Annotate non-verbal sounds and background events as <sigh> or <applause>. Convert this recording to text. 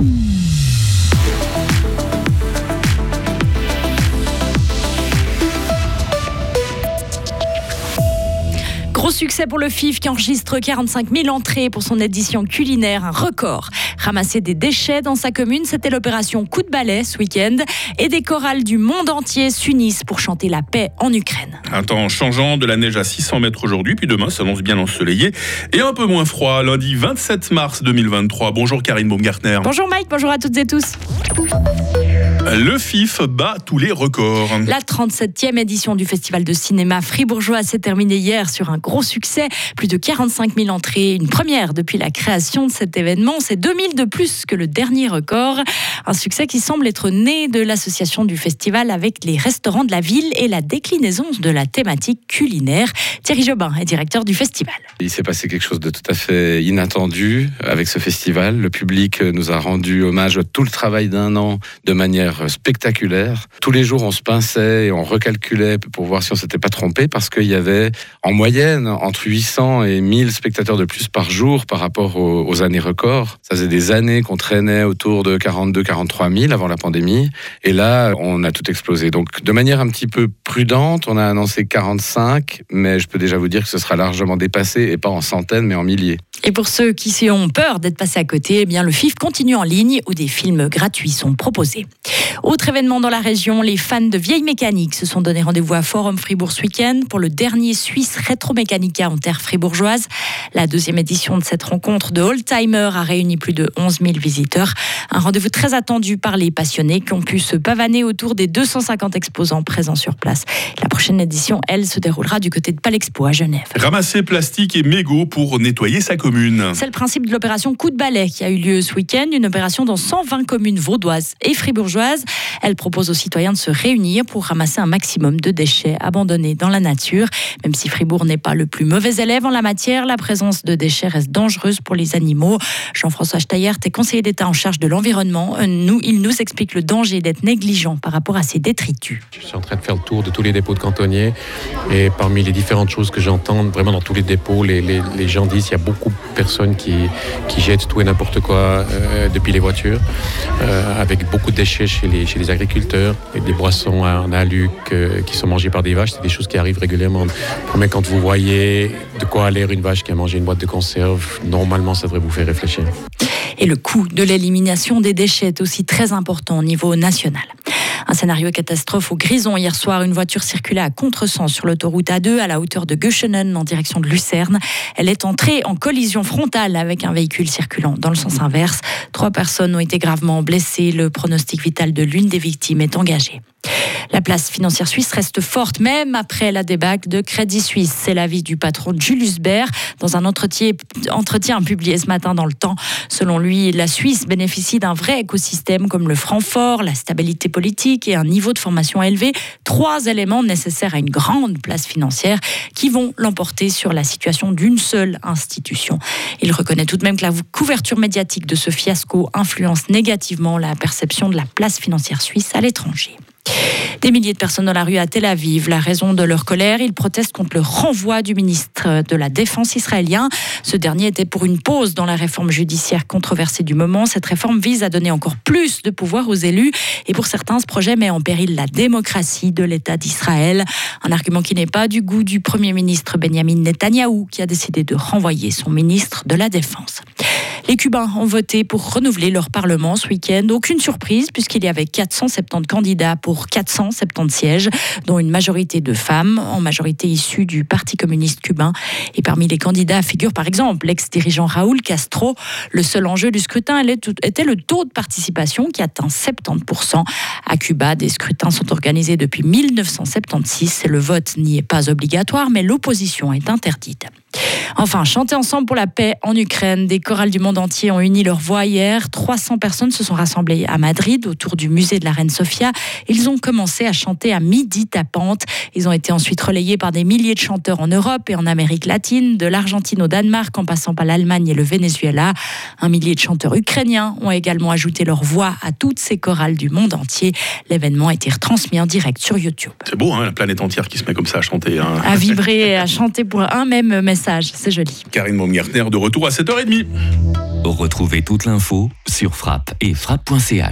Mm. Gros succès pour le FIF qui enregistre 45 000 entrées pour son édition culinaire, un record. Ramasser des déchets dans sa commune, c'était l'opération Coup de balai ce week-end. Et des chorales du monde entier s'unissent pour chanter la paix en Ukraine. Un temps changeant, de la neige à 600 mètres aujourd'hui, puis demain s'annonce bien ensoleillé et un peu moins froid. Lundi 27 mars 2023. Bonjour Karine Baumgartner. Bonjour Mike, bonjour à toutes et tous. Le FIF bat tous les records. La 37e édition du Festival de cinéma fribourgeois s'est terminée hier sur un gros succès. Plus de 45 000 entrées, une première depuis la création de cet événement. C'est 2000 de plus que le dernier record. Un succès qui semble être né de l'association du festival avec les restaurants de la ville et la déclinaison de la thématique culinaire. Thierry Jobin est directeur du festival. Il s'est passé quelque chose de tout à fait inattendu avec ce festival. Le public nous a rendu hommage à tout le travail d'un an de manière spectaculaire. Tous les jours, on se pinçait et on recalculait pour voir si on s'était pas trompé parce qu'il y avait en moyenne entre 800 et 1000 spectateurs de plus par jour par rapport aux, années records. Ça faisait des années qu'on traînait autour de 42, 43 000 avant la pandémie. Et là, on a tout explosé. Donc, de manière un petit peu prudente, on a annoncé 45, mais je peux déjà vous dire que ce sera largement dépassé et pas en centaines, mais en milliers. Et pour ceux qui ont peur d'être passés à côté, eh bien le FIF continue en ligne où des films gratuits sont proposés. Autre événement dans la région, les fans de vieilles mécaniques se sont donné rendez-vous à Forum Fribourg ce week-end pour le dernier Suisse Retro Mechanica en terre fribourgeoise. La deuxième édition de cette rencontre de Oldtimer a réuni plus de 11 000 visiteurs. Un rendez-vous très attendu par les passionnés qui ont pu se pavaner autour des 250 exposants présents sur place. La prochaine édition, elle, se déroulera du côté de Palexpo à Genève. Ramasser plastique et mégots pour nettoyer sa commune. C'est le principe de l'opération Coup de balai qui a eu lieu ce week-end, une opération dans 120 communes vaudoises et fribourgeoises. Elle propose aux citoyens de se réunir pour ramasser un maximum de déchets abandonnés dans la nature. Même si Fribourg n'est pas le plus mauvais élève en la matière, la présence de déchets reste dangereuse pour les animaux. Jean-François Steyert est conseiller d'État en charge de l'environnement. Euh, nous, il nous explique le danger d'être négligent par rapport à ces détritus. Je suis en train de faire le tour de tous les dépôts de cantonniers et parmi les différentes choses que j'entends vraiment dans tous les dépôts, les, les, gens disent qu'il y a beaucoup de personnes qui, qui jettent tout et n'importe quoi euh, depuis les voitures, euh, avec beaucoup de déchets chez les, chez les agriculteurs et des boissons en alu qui sont mangées par des vaches. C'est des choses qui arrivent régulièrement. Mais quand vous voyez de quoi a l'air une vache qui a mangé une boîte de conserve, normalement, ça devrait vous faire réfléchir. Et le coût de l'élimination des déchets est aussi très important au niveau national. Scénario catastrophe au Grison hier soir. Une voiture circulait à contresens sur l'autoroute A2 à la hauteur de Göschenen en direction de Lucerne. Elle est entrée en collision frontale avec un véhicule circulant dans le sens inverse. Trois personnes ont été gravement blessées. Le pronostic vital de l'une des victimes est engagé. La place financière suisse reste forte, même après la débâcle de Crédit Suisse. C'est l'avis du patron Julius Baer dans un entretien, entretien publié ce matin dans le temps. Selon lui, la Suisse bénéficie d'un vrai écosystème comme le franc fort, la stabilité politique et un niveau de formation élevé. Trois éléments nécessaires à une grande place financière qui vont l'emporter sur la situation d'une seule institution. Il reconnaît tout de même que la couverture médiatique de ce fiasco influence négativement la perception de la place financière suisse à l'étranger. Des milliers de personnes dans la rue à Tel Aviv. La raison de leur colère, ils protestent contre le renvoi du ministre de la Défense israélien. Ce dernier était pour une pause dans la réforme judiciaire controversée du moment. Cette réforme vise à donner encore plus de pouvoir aux élus. Et pour certains, ce projet met en péril la démocratie de l'État d'Israël. Un argument qui n'est pas du goût du Premier ministre Benjamin Netanyahou, qui a décidé de renvoyer son ministre de la Défense. Les Cubains ont voté pour renouveler leur Parlement ce week-end. Aucune surprise puisqu'il y avait 470 candidats pour 470 sièges, dont une majorité de femmes, en majorité issues du Parti communiste cubain. Et parmi les candidats figure par exemple l'ex-dirigeant Raúl Castro. Le seul enjeu du scrutin était le taux de participation qui atteint 70%. À Cuba, des scrutins sont organisés depuis 1976 et le vote n'y est pas obligatoire, mais l'opposition est interdite. Enfin, chanter ensemble pour la paix en Ukraine. Des chorales du monde entier ont uni leur voix hier. 300 personnes se sont rassemblées à Madrid autour du musée de la Reine Sofia. Ils ont commencé à chanter à midi tapante. Ils ont été ensuite relayés par des milliers de chanteurs en Europe et en Amérique latine, de l'Argentine au Danemark en passant par l'Allemagne et le Venezuela. Un millier de chanteurs ukrainiens ont également ajouté leur voix à toutes ces chorales du monde entier. L'événement a été retransmis en direct sur YouTube. C'est beau, hein, la planète entière qui se met comme ça à chanter. Hein. À vibrer et à <laughs> chanter pour un même message message, c'est joli. Karine Baumgartner de retour à 7h30. Retrouvez toute l'info sur frappe et frappe.ch.